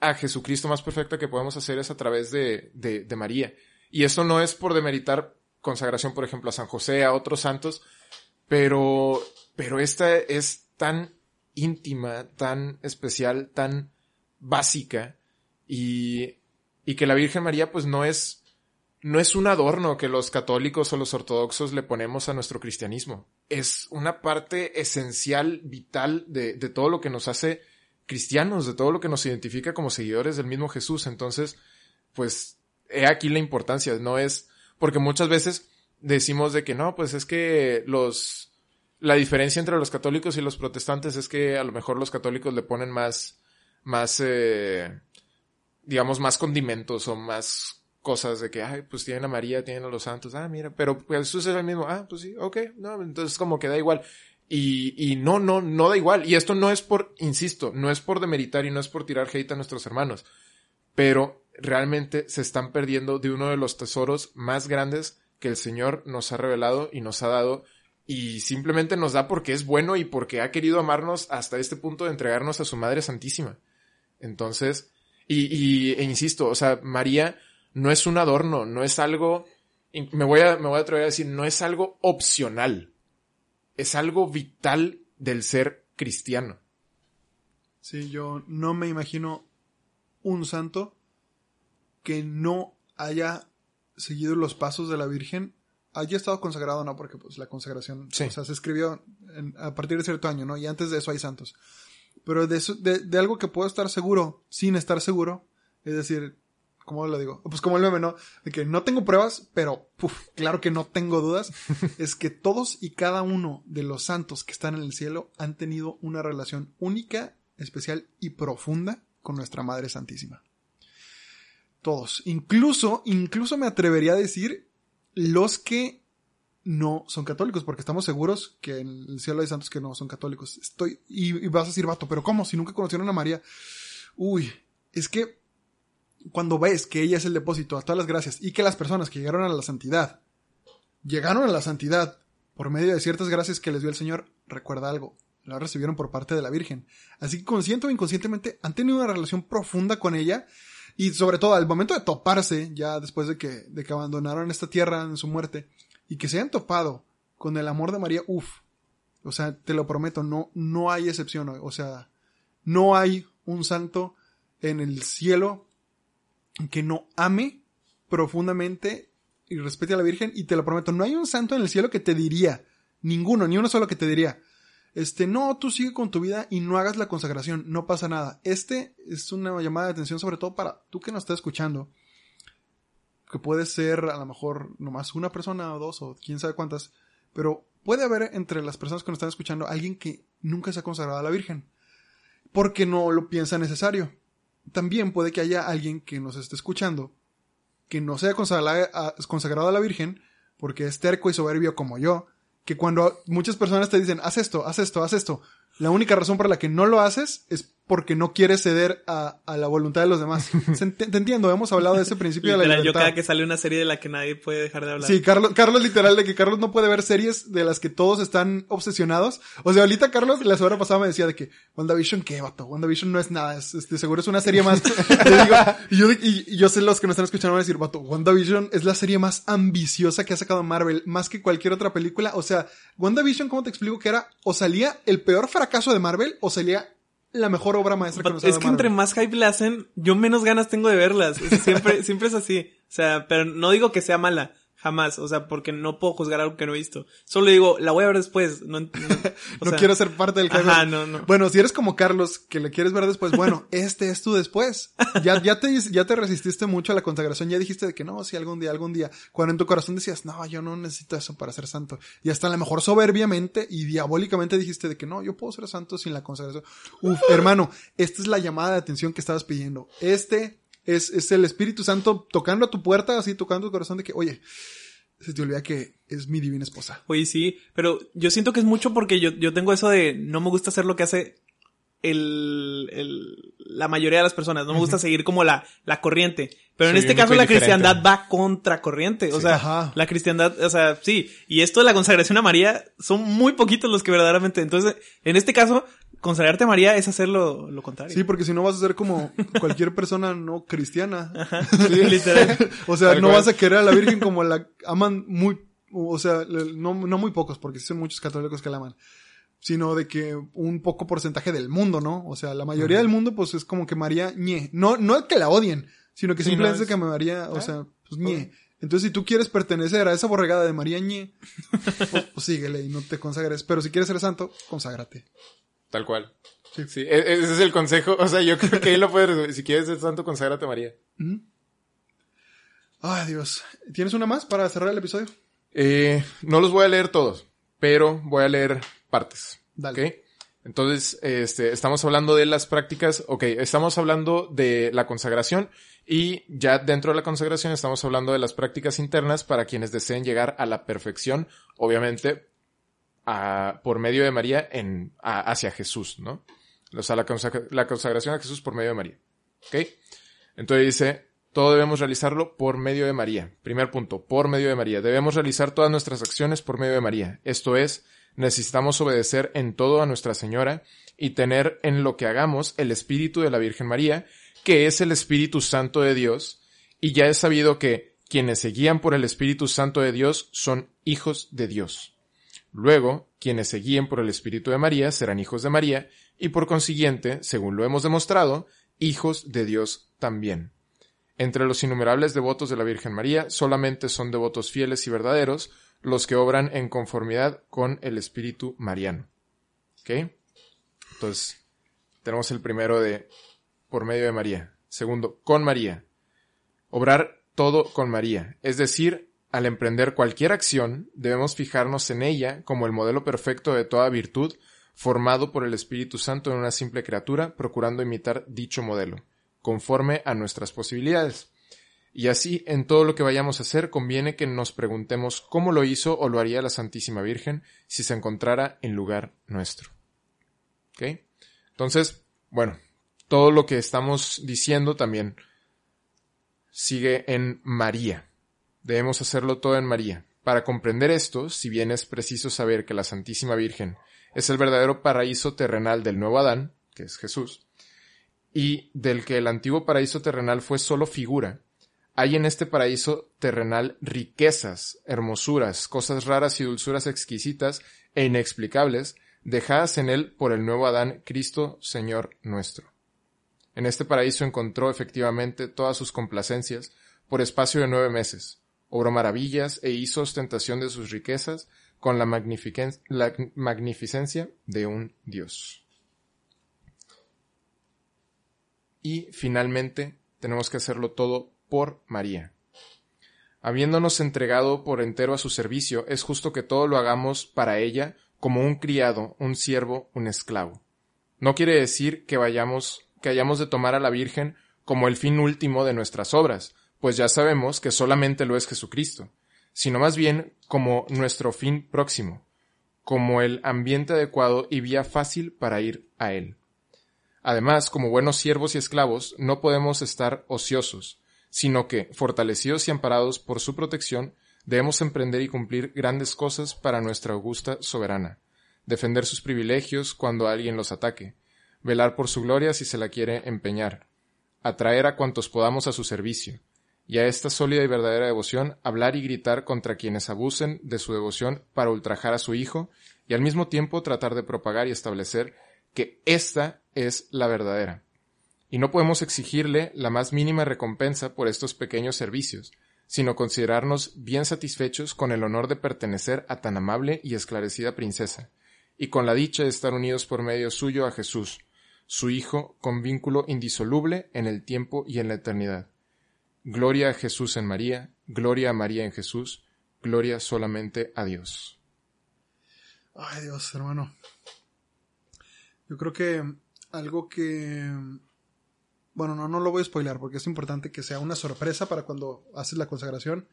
a Jesucristo más perfecta que podemos hacer es a través de, de, de María. Y eso no es por demeritar consagración, por ejemplo, a San José, a otros santos, pero, pero esta es tan íntima, tan especial, tan básica y, y que la Virgen María pues no es, no es un adorno que los católicos o los ortodoxos le ponemos a nuestro cristianismo. Es una parte esencial, vital de, de todo lo que nos hace cristianos, de todo lo que nos identifica como seguidores del mismo Jesús. Entonces, pues, he aquí la importancia. No es, porque muchas veces decimos de que no, pues es que los, la diferencia entre los católicos y los protestantes es que a lo mejor los católicos le ponen más, más, eh, digamos, más condimentos o más cosas de que, ay, pues tienen a María, tienen a los santos, ah, mira, pero pues Jesús es el mismo, ah, pues sí, ok, no, entonces como que da igual. Y, y no, no, no da igual. Y esto no es por, insisto, no es por demeritar y no es por tirar hate a nuestros hermanos, pero realmente se están perdiendo de uno de los tesoros más grandes que el Señor nos ha revelado y nos ha dado y simplemente nos da porque es bueno y porque ha querido amarnos hasta este punto de entregarnos a su Madre Santísima. Entonces, y, e insisto, o sea, María no es un adorno, no es algo, me voy a, me voy a atrever a decir, no es algo opcional, es algo vital del ser cristiano. Sí, yo no me imagino un santo que no haya seguido los pasos de la Virgen, haya estado consagrado o no, porque pues la consagración, Sí. o sea, se escribió en- a partir de cierto año, ¿no? Y antes de eso hay santos. Pero de, eso- de, de algo que puedo estar seguro, sin estar seguro, es decir, ¿cómo lo digo? Pues como el meme, ¿no? De que no tengo pruebas, pero puf, claro que no tengo dudas, es que todos y cada uno de los santos que están en el cielo han tenido una relación única, especial y profunda con nuestra Madre Santísima. Todos. Incluso, incluso me atrevería a decir los que no son católicos, porque estamos seguros que en el cielo hay santos que no son católicos. Estoy, y, y vas a decir, vato, pero ¿cómo? Si nunca conocieron a María. Uy, es que cuando ves que ella es el depósito a todas las gracias y que las personas que llegaron a la santidad, llegaron a la santidad por medio de ciertas gracias que les dio el Señor, recuerda algo, la recibieron por parte de la Virgen. Así que consciente o inconscientemente han tenido una relación profunda con ella y sobre todo al momento de toparse, ya después de que, de que abandonaron esta tierra en su muerte, y que se hayan topado con el amor de María, uff, o sea, te lo prometo, no, no hay excepción, o sea, no hay un santo en el cielo que no ame profundamente y respete a la Virgen, y te lo prometo, no hay un santo en el cielo que te diría, ninguno, ni uno solo que te diría, este, no, tú sigue con tu vida y no hagas la consagración, no pasa nada. Este es una llamada de atención sobre todo para tú que nos estás escuchando, que puede ser a lo mejor nomás una persona o dos o quién sabe cuántas, pero puede haber entre las personas que nos están escuchando alguien que nunca se ha consagrado a la Virgen, porque no lo piensa necesario. También puede que haya alguien que nos esté escuchando que no sea consagrado a, consagrado a la Virgen, porque es terco y soberbio como yo, que cuando muchas personas te dicen, haz esto, haz esto, haz esto, la única razón por la que no lo haces es porque no quieres ceder a, a la voluntad de los demás. Te entiendo, hemos hablado de ese principio de la Literal, yo libertad. cada que sale una serie de la que nadie puede dejar de hablar. Sí, Carlos, Carlos literal de que Carlos no puede ver series de las que todos están obsesionados. O sea, ahorita Carlos la semana pasada me decía de que WandaVision, ¿qué, vato? WandaVision no es nada, es, este, seguro es una serie más. Le digo, y, yo, y- y yo sé los que nos están escuchando van a decir, vato, WandaVision es la serie más ambiciosa que ha sacado Marvel, más que cualquier otra película. O sea, WandaVision, ¿cómo te explico que era? O salía el peor fracaso de Marvel, o salía la mejor obra maestra que nos es que entre más hype le hacen, yo menos ganas tengo de verlas. Siempre, siempre es así. O sea, pero no digo que sea mala. Jamás. O sea, porque no puedo juzgar algo que no he visto. Solo digo, la voy a ver después. No, no, o no sea, quiero ser parte del Ajá, no, no. Bueno, si eres como Carlos, que le quieres ver después, bueno, este es tu después. Ya, ya te, ya te resististe mucho a la consagración, ya dijiste de que no, si algún día, algún día. Cuando en tu corazón decías, no, yo no necesito eso para ser santo. Y hasta a lo mejor soberbiamente y diabólicamente dijiste de que no, yo puedo ser santo sin la consagración. Uf, hermano, esta es la llamada de atención que estabas pidiendo. Este es, es el Espíritu Santo tocando a tu puerta, así tocando tu corazón de que, oye, se te olvida que es mi divina esposa. Oye, sí, pero yo siento que es mucho porque yo, yo tengo eso de no me gusta hacer lo que hace el, el, la mayoría de las personas. No me gusta seguir como la, la corriente. Pero en este caso la diferente. cristiandad va contra corriente. O Sí. sea, Ajá. la cristiandad, o sea, sí. Y esto de la consagración a María son muy poquitos los que verdaderamente. Entonces, en este caso, consagrarte a María es hacer lo, lo contrario. Sí, porque si no vas a ser como cualquier persona no cristiana. Sí, literal. O sea, Tal no cual. vas a querer a la Virgen como la aman muy, o sea, no, no muy pocos, porque sí son muchos católicos que la aman, sino de que un poco porcentaje del mundo, ¿no? O sea, la mayoría del mundo, pues es como que María ñe. No, no es que la odien, sino que Sí, simplemente no, es- que María, o Ah, sea, pues ñe. Entonces, si tú quieres pertenecer a esa borregada de María ñe, pues, pues síguele y no te consagres. Pero si quieres ser santo, conságrate. Tal cual. Sí. Sí, e- ese es el consejo. O sea, yo creo que ahí lo puedes resumir. Si quieres ser santo, conságrate a María. Ay, Dios. ¿Tienes una más para cerrar el episodio? Eh, no los voy a leer todos, pero voy a leer partes. Dale. ¿ok? Entonces, este, estamos hablando de las prácticas, ok, estamos hablando de la consagración y ya dentro de la consagración estamos hablando de las prácticas internas para quienes deseen llegar a la perfección, obviamente, a- por medio de María en, a- hacia Jesús, ¿no? O sea, la, consagra- la consagración a Jesús por medio de María. ¿Ok? Entonces dice, todo debemos realizarlo por medio de María. Primer punto, por medio de María. Debemos realizar todas nuestras acciones por medio de María. Esto es, necesitamos obedecer en todo a Nuestra Señora y tener en lo que hagamos el Espíritu de la Virgen María, que es el Espíritu Santo de Dios, y ya es sabido que quienes se guían por el Espíritu Santo de Dios son hijos de Dios. Luego, quienes se guíen por el Espíritu de María serán hijos de María, y por consiguiente, según lo hemos demostrado, hijos de Dios también. Entre los innumerables devotos de la Virgen María, solamente son devotos fieles y verdaderos los que obran en conformidad con el Espíritu Mariano. ¿Ok? Entonces, tenemos el primero de por medio de María. Segundo, con María. Obrar todo con María. Es decir, al emprender cualquier acción, debemos fijarnos en ella como el modelo perfecto de toda virtud, formado por el Espíritu Santo en una simple criatura, procurando imitar dicho modelo, conforme a nuestras posibilidades. Y así, en todo lo que vayamos a hacer, conviene que nos preguntemos cómo lo hizo o lo haría la Santísima Virgen si se encontrara en lugar nuestro. ¿Ok? Entonces, bueno, todo lo que estamos diciendo también sigue en María. Debemos hacerlo todo en María. Para comprender esto, si bien es preciso saber que la Santísima Virgen es el verdadero paraíso terrenal del nuevo Adán, que es Jesús, y del que el antiguo paraíso terrenal fue solo figura, hay en este paraíso terrenal riquezas, hermosuras, cosas raras y dulzuras exquisitas e inexplicables, dejadas en él por el nuevo Adán, Cristo, Señor nuestro. En este paraíso encontró efectivamente todas sus complacencias por espacio de nueve meses, obró maravillas e hizo ostentación de sus riquezas con la, la magnificencia de un Dios. Y finalmente tenemos que hacerlo todo por María. Habiéndonos entregado por entero a su servicio, es justo que todo lo hagamos para ella como un criado, un siervo, un esclavo. No quiere decir que vayamos, que hayamos de tomar a la Virgen como el fin último de nuestras obras, pues ya sabemos que solamente lo es Jesucristo, sino más bien como nuestro fin próximo, como el ambiente adecuado y vía fácil para ir a Él. Además, como buenos siervos y esclavos, no podemos estar ociosos, sino que, fortalecidos y amparados por su protección, debemos emprender y cumplir grandes cosas para nuestra augusta soberana, defender sus privilegios cuando alguien los ataque, velar por su gloria si se la quiere empeñar, atraer a cuantos podamos a su servicio, y a esta sólida y verdadera devoción hablar y gritar contra quienes abusen de su devoción para ultrajar a su Hijo, y al mismo tiempo tratar de propagar y establecer que ésta es la verdadera. Y no podemos exigirle la más mínima recompensa por estos pequeños servicios, sino considerarnos bien satisfechos con el honor de pertenecer a tan amable y esclarecida princesa, y con la dicha de estar unidos por medio suyo a Jesús, su Hijo, con vínculo indisoluble en el tiempo y en la eternidad. Gloria a Jesús en María, gloria a María en Jesús, gloria solamente a Dios. Ay Dios, hermano. Yo creo que algo que bueno, no, no lo voy a spoilar porque es importante que sea una sorpresa para cuando haces la consagración.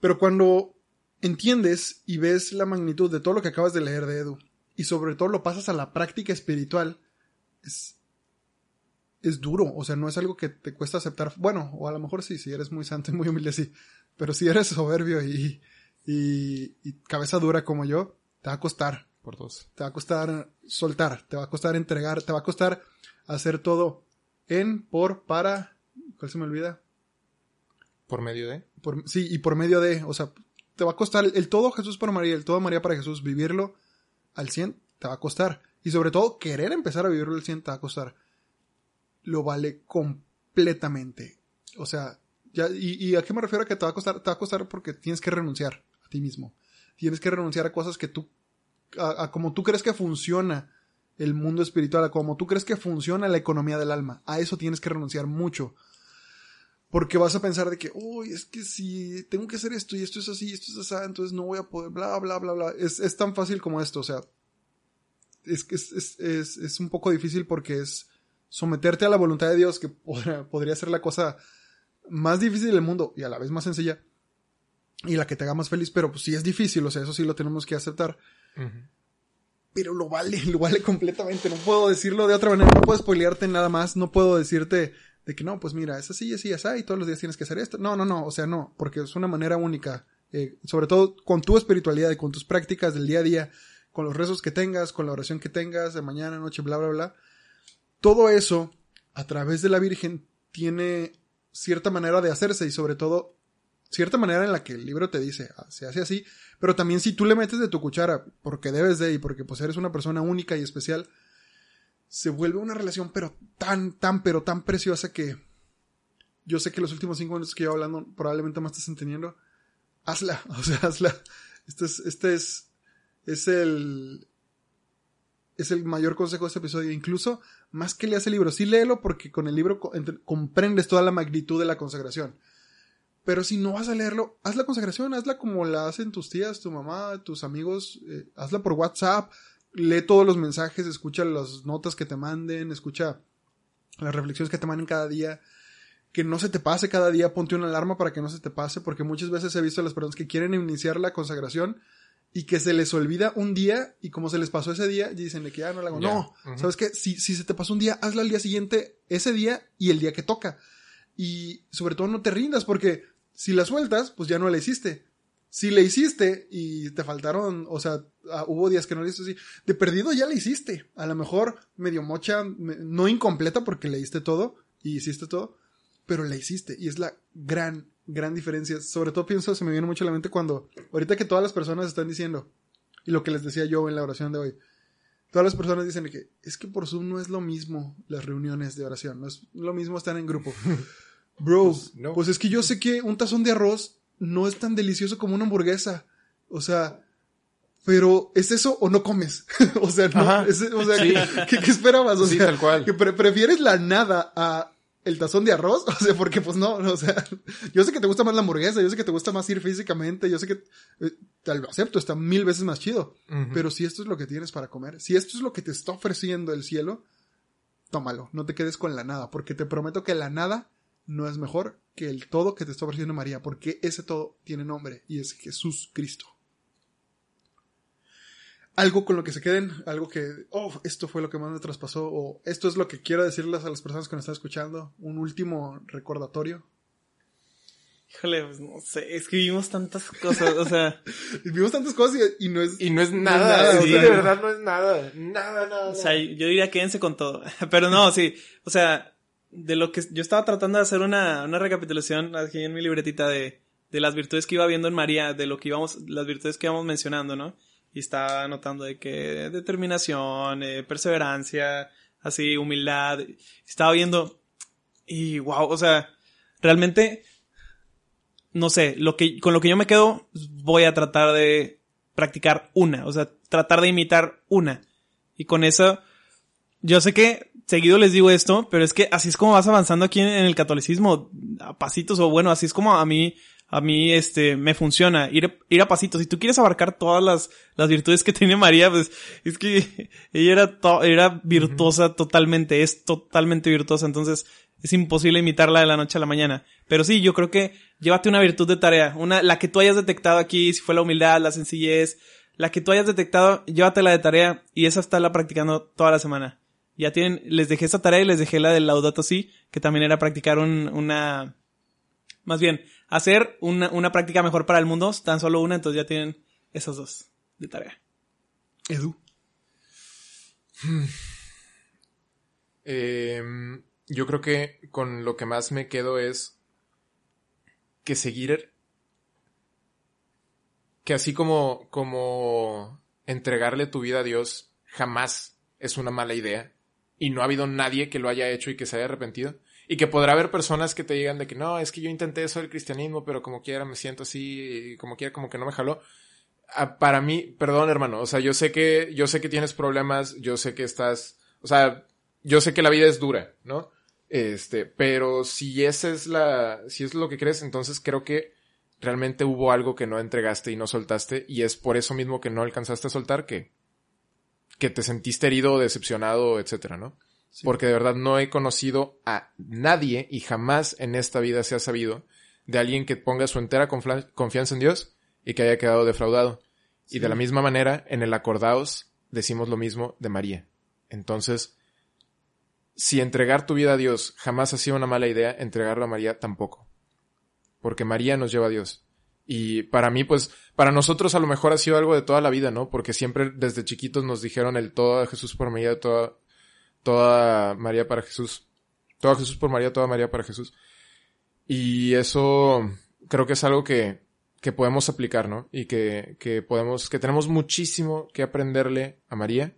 Pero cuando entiendes y ves la magnitud de todo lo que acabas de leer de Edu y sobre todo lo pasas a la práctica espiritual, es, es duro. O sea, no es algo que te cuesta aceptar. Bueno, o a lo mejor sí, si eres muy santo y muy humilde, sí. Pero si eres soberbio y, y, y cabeza dura como yo, te va a costar. Por dos. Te va a costar soltar, te va a costar entregar, te va a costar hacer todo en, por, para, ¿cuál se me olvida? Por medio de. Por, sí, y por medio de, o sea, te va a costar el, todo Jesús para María, el todo María para Jesús, vivirlo al 100 te va a costar. Y sobre todo, querer empezar a vivirlo al 100 te va a costar. Lo vale completamente. O sea, ya, y, a qué me refiero a que te va a costar? Te va a costar porque tienes que renunciar a ti mismo. Tienes que renunciar a cosas que tú, a como tú crees que funciona el mundo espiritual, como tú crees que funciona la economía del alma. A eso tienes que renunciar mucho. Porque vas a pensar de que, uy, es que si tengo que hacer esto y esto es así, esto es así, entonces no voy a poder, bla, bla, bla, bla. Es, es tan fácil como esto, o sea, es que es, es, es, un poco difícil porque es someterte a la voluntad de Dios, que podría, ser la cosa más difícil del mundo y a la vez más sencilla y la que te haga más feliz, pero pues sí es difícil, o sea, eso sí lo tenemos que aceptar pero lo vale, lo vale completamente. No puedo decirlo de otra manera, no puedo spoilearte nada más, no puedo decirte de que no, pues mira, es así, así, así, y todos los días tienes que hacer esto. No, no, no, o sea, no, porque es una manera única, eh, sobre todo con tu espiritualidad y con tus prácticas del día a día, con los rezos que tengas, con la oración que tengas de mañana, noche, bla, bla, bla. Todo eso, a través de la Virgen, tiene cierta manera de hacerse y sobre todo cierta manera en la que el libro te dice, ah, se hace así, pero también si tú le metes de tu cuchara, porque debes de y porque pues eres una persona única y especial, se vuelve una relación pero tan, tan, pero tan preciosa que yo sé que los últimos cinco minutos que llevo hablando probablemente más estás entendiendo. Hazla, o sea, hazla. Este es, este es, es el, es el mayor consejo de este episodio. Incluso, más que leas el libro, sí léelo porque con el libro comprendes toda la magnitud de la consagración. Pero si no vas a leerlo, haz la consagración, hazla como la hacen tus tías, tu mamá, tus amigos, eh, hazla por WhatsApp, lee todos los mensajes, escucha las notas que te manden, escucha las reflexiones que te manden cada día. Que no se te pase cada día, ponte una alarma para que no se te pase, porque muchas veces he visto a las personas que quieren iniciar la consagración y que se les olvida un día y como se les pasó ese día, dicen que ya no la hago. No, ¿sabes qué? Si, si se te pasó un día, hazla al día siguiente, ese día y el día que toca. Y sobre todo no te rindas porque si la sueltas, pues ya no la hiciste. Si la hiciste y te faltaron, o sea, ah, hubo días que no le hiciste así, de perdido ya la hiciste. A lo mejor medio mocha, no incompleta porque leíste todo y hiciste todo, pero la hiciste. Y es la gran, gran diferencia. Sobre todo pienso, se me viene mucho a la mente cuando, ahorita que todas las personas están diciendo, y lo que les decía yo en la oración de hoy, todas las personas dicen que es que por Zoom no es lo mismo las reuniones de oración, no es lo mismo estar en grupo. Bro, pues, pues, es que yo sé que un tazón de arroz no es tan delicioso como una hamburguesa. O sea, pero ¿es eso o no comes? o sea, no, o sea, ¿qué, esperabas? O sea, tal cual. que prefieres la nada a el tazón de arroz, o sea, porque pues no, o sea, yo sé que te gusta más la hamburguesa, yo sé que te gusta más ir físicamente, yo sé que eh, te lo acepto, está mil veces más chido, pero si esto es lo que tienes para comer, si esto es lo que te está ofreciendo el cielo, tómalo, no te quedes con la nada, porque te prometo que la nada no es mejor que el todo que te está ofreciendo María, porque ese todo tiene nombre y es Jesús Cristo. Algo con lo que se queden, algo que, oh, esto fue lo que más me traspasó, o esto es lo que quiero decirles a las personas que nos están escuchando, un último recordatorio. Híjole, pues no sé, escribimos tantas cosas, o sea. Vivimos tantas cosas y, no es. Y no es nada, sí, de verdad no es nada, nada, nada. O sea, yo diría quédense con todo, pero no, sí, o sea, de lo que yo estaba tratando de hacer una, una recapitulación aquí en mi libretita de, de las virtudes que iba viendo en María, de lo que íbamos, las virtudes que íbamos mencionando, ¿no? Y estaba anotando de que determinación, eh, perseverancia, así, humildad. Estaba viendo y wow, o sea, realmente, no sé, lo que, con lo que yo me quedo, voy a tratar de practicar una, o sea, tratar de imitar una. Y con eso, yo sé que seguido les digo esto, pero es que así es como vas avanzando aquí en, el catolicismo, a pasitos, o bueno, así es como a mí, a mí, este, me funciona, ir, ir a pasitos. Si tú quieres abarcar todas las, las virtudes que tiene María, pues, es que ella era, era virtuosa totalmente, es totalmente virtuosa, entonces es imposible imitarla de la noche a la mañana. Pero sí, yo creo que llévate una virtud de tarea, una, la que tú hayas detectado aquí, si fue la humildad, la sencillez, la que tú hayas detectado, llévatela de tarea y esa está la practicando toda la semana. Ya tienen, les dejé esa tarea y les dejé la del Laudato Si, que también era practicar un, una, más bien, hacer una, una práctica mejor para el mundo, tan solo una, entonces ya tienen esas dos de tarea. Edu. Em, yo creo que con lo que más me quedo es que seguir que así como como entregarle tu vida a Dios jamás es una mala idea y no ha habido nadie que lo haya hecho y que se haya arrepentido. Y que podrá haber personas que te digan de que no, es que yo intenté eso del cristianismo, pero como quiera me siento así, como quiera como que no me jaló. Para mí, perdón hermano, o sea, yo sé que, yo sé que tienes problemas, yo sé que estás, o sea, yo sé que la vida es dura, ¿no? Este, pero si esa es la, si es lo que crees, entonces creo que realmente hubo algo que no entregaste y no soltaste y es por eso mismo que no alcanzaste a soltar que que te sentiste herido, decepcionado, etcétera, ¿no? Porque de verdad no he conocido a nadie y jamás en esta vida se ha sabido de alguien que ponga su entera confianza en Dios y que haya quedado defraudado. Y de la misma manera, en el acordaos decimos lo mismo de María. Entonces, si entregar tu vida a Dios jamás ha sido una mala idea, entregarlo a María tampoco. Porque María nos lleva a Dios. Y para mí, pues, para nosotros a lo mejor ha sido algo de toda la vida, ¿no? Porque siempre desde chiquitos nos dijeron el todo Jesús por María, toda, toda María para Jesús. Todo Jesús por María, toda María para Jesús. Y eso creo que es algo que, que podemos aplicar, ¿no? Y que, que podemos, que tenemos muchísimo que aprenderle a María.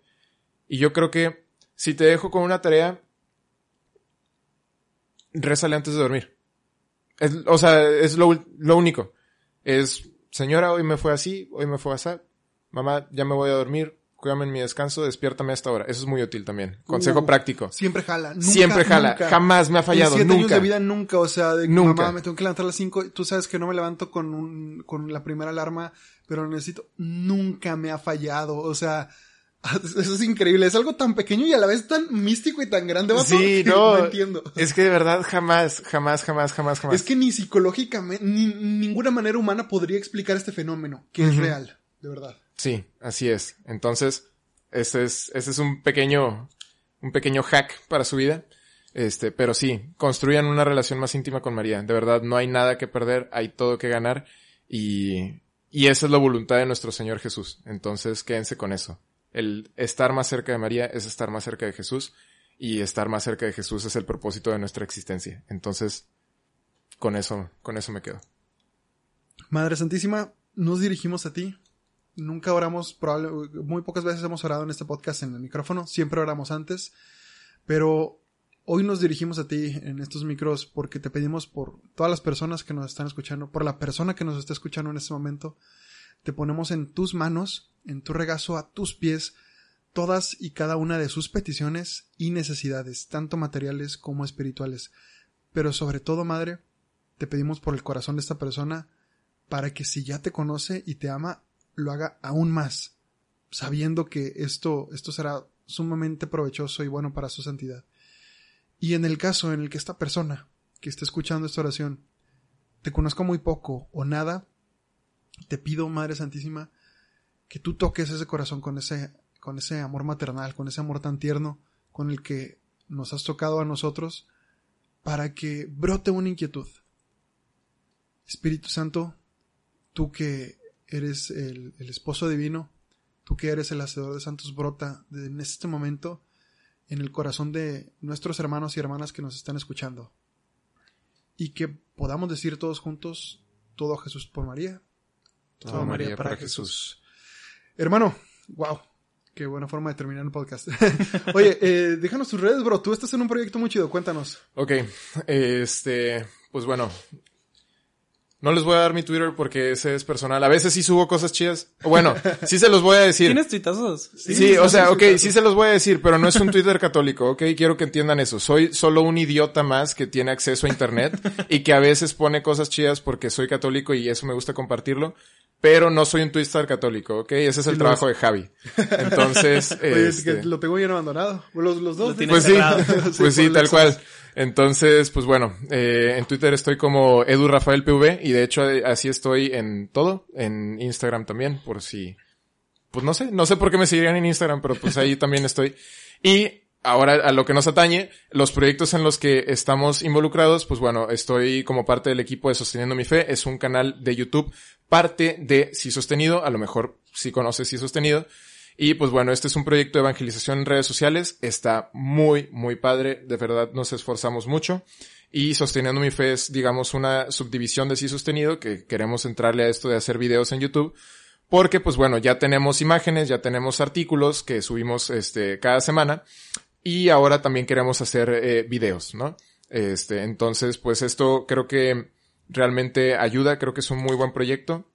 Y yo creo que si te dejo con una tarea, rézale antes de dormir. Es, o sea, es lo, lo único. Es, señora, hoy me fue así, hoy me fue así. Mamá, ya me voy a dormir, cuídame en mi descanso, despiértame hasta ahora. Eso es muy útil también. Consejo Uh, práctico. Siempre jala. Nunca, Siempre jala. nunca. Jamás me ha fallado. En siete años Nunca. de vida nunca, o sea, de que, Nunca. mamá, me tengo que levantar a las 5, tú sabes que no me levanto con un, con la primera alarma, pero necesito, nunca me ha fallado, o sea, eso es increíble, es algo tan pequeño y a la vez tan místico y tan grande, vato, Sí, no. entiendo. Es que de verdad jamás, jamás, jamás, jamás, jamás. Es que ni psicológicamente, ni ninguna manera humana podría explicar este fenómeno, que es real, de verdad. Sí, así es. Entonces, ese es, ese es un pequeño, un pequeño hack para su vida. Este, pero sí, construyan una relación más íntima con María. De verdad, no hay nada que perder, hay todo que ganar y, y esa es la voluntad de nuestro Señor Jesús. Entonces, quédense con eso. El estar más cerca de María es estar más cerca de Jesús y estar más cerca de Jesús es el propósito de nuestra existencia. Entonces, con eso, con eso me quedo. Madre Santísima, nos dirigimos a ti. Nunca oramos, probable, muy pocas veces hemos orado en este podcast en el micrófono, siempre oramos antes, pero hoy nos dirigimos a ti en estos micros porque te pedimos por todas las personas que nos están escuchando, por la persona que nos está escuchando en este momento, te ponemos en tus manos, en tu regazo, a tus pies, todas y cada una de sus peticiones y necesidades, tanto materiales como espirituales. Pero sobre todo, Madre, te pedimos por el corazón de esta persona, para que si ya te conoce y te ama, lo haga aún más, sabiendo que esto, esto será sumamente provechoso y bueno para su santidad. Y en el caso en el que esta persona que esté escuchando esta oración te conozca muy poco o nada, te pido, Madre Santísima, que tú toques ese corazón con ese, con ese amor maternal, con ese amor tan tierno con el que nos has tocado a nosotros, para que brote una inquietud. Espíritu Santo, tú que eres el, el esposo divino, tú que eres el hacedor de santos, brota en este momento en el corazón de nuestros hermanos y hermanas que nos están escuchando. Y que podamos decir todos juntos, todo Jesús por María, Toda María para Jesús. Hermano, wow. Qué buena forma de terminar el podcast. Oye, eh, déjanos tus redes, bro. Tú estás en un proyecto muy chido. Cuéntanos. Ok, este, pues bueno. No les voy a dar mi Twitter porque ese es personal. A veces sí subo cosas chidas. Bueno, sí se los voy a decir. ¿Tienes tuitazos? Sí, o sea, ok, sí se los voy a decir, pero no es un Twitter católico, ok, quiero que entiendan eso. Soy solo un idiota más que tiene acceso a internet y que a veces pone cosas chidas porque soy católico y eso me gusta compartirlo, pero no soy un Twitter católico, ok, ese es el Sí, trabajo de Javi. Entonces, Oye, es este, que lo tengo bien abandonado. Los, los dos. Lo pues sí, pues sí, tal cual. Entonces, pues bueno, eh, en Twitter estoy como Edu Rafael PV y de hecho eh, así estoy en todo, en Instagram también, por si, pues no sé, no sé por qué me seguirían en Instagram, pero pues ahí también estoy. Y ahora a lo que nos atañe, los proyectos en los que estamos involucrados, pues bueno, estoy como parte del equipo de Sosteniendo mi Fe, es un canal de YouTube, parte de Si Sostenido, a lo mejor si conoces Si Sostenido, y pues bueno, este es un proyecto de evangelización en redes sociales. Está muy, muy padre. De verdad nos esforzamos mucho. Y Sosteniendo mi fe es, digamos, una subdivisión de Sí Sostenido que queremos entrarle a esto de hacer videos en YouTube. Porque pues bueno, ya tenemos imágenes, ya tenemos artículos que subimos este cada semana. Y ahora también queremos hacer eh, videos, ¿no? Este, entonces, pues esto creo que realmente ayuda, creo que es un muy buen proyecto.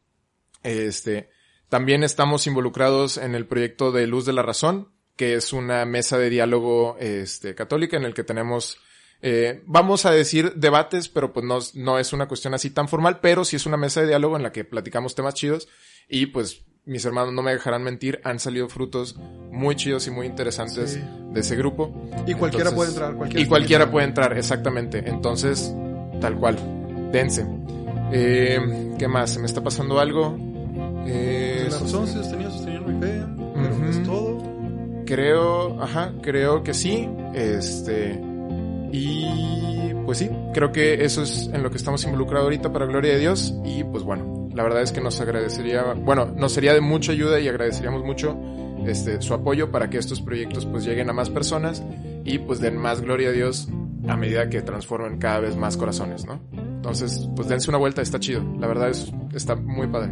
Este, también estamos involucrados en el proyecto de Luz de la Razón, que es una mesa de diálogo este, católica en el que tenemos, eh, vamos a decir debates, pero pues no, no es una cuestión así tan formal, pero sí es una mesa de diálogo en la que platicamos temas chidos y pues mis hermanos no me dejarán mentir, han salido frutos muy chidos y muy interesantes Sí. de ese grupo. Y cualquiera Entonces- puede entrar. Cualquiera y cualquiera puede entrar, exactamente. Entonces, tal cual. Dense. Eh, ¿Qué más? ¿Se me está pasando algo? Eh, La razón se sostenía, mi fe. Pero Ujú. es todo. creo, ajá, creo que sí. Este, y pues sí, creo que eso es en lo que estamos involucrados ahorita para gloria de Dios. Y pues bueno, la verdad es que nos agradecería, bueno, nos sería de mucha ayuda y agradeceríamos mucho este, su apoyo para que estos proyectos pues lleguen a más personas y pues den más gloria a Dios a medida que transformen cada vez más corazones, ¿no? Entonces, pues dense una vuelta, está chido. La verdad es, está muy padre.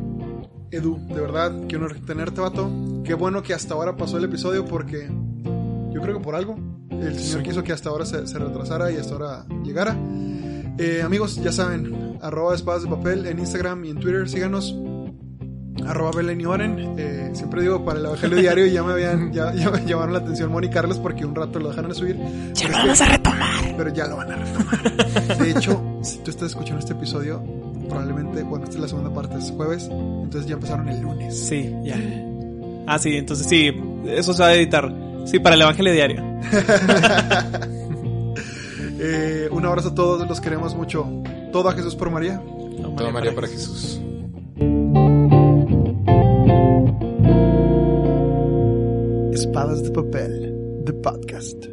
Edu, de verdad, quiero tenerte, vato. Qué bueno que hasta ahora pasó el episodio porque yo creo que por algo el Señor quiso que hasta ahora se, se retrasara y hasta ahora llegara. Eh, amigos, ya saben, arroba espadas de papel en Instagram y en Twitter, síganos. Arroba Belén y Oren. Eh, siempre digo para el Evangelio Diario y ya me habían, ya, ya me llamaron la atención Moni y Carlos porque un rato lo dejaron de subir. Ya lo vamos a retomar. Pero ya lo van a retomar. De hecho, si tú estás escuchando este episodio, probablemente, bueno, esta es la segunda parte, es jueves, entonces ya empezaron el lunes. Sí, ya. Ah, sí, entonces sí, eso se va a editar. Sí, para el Evangelio Diario. Eh, un abrazo a todos, los queremos mucho. Todo a Jesús por María. Toda María para Jesús. Espadas de papel, the podcast.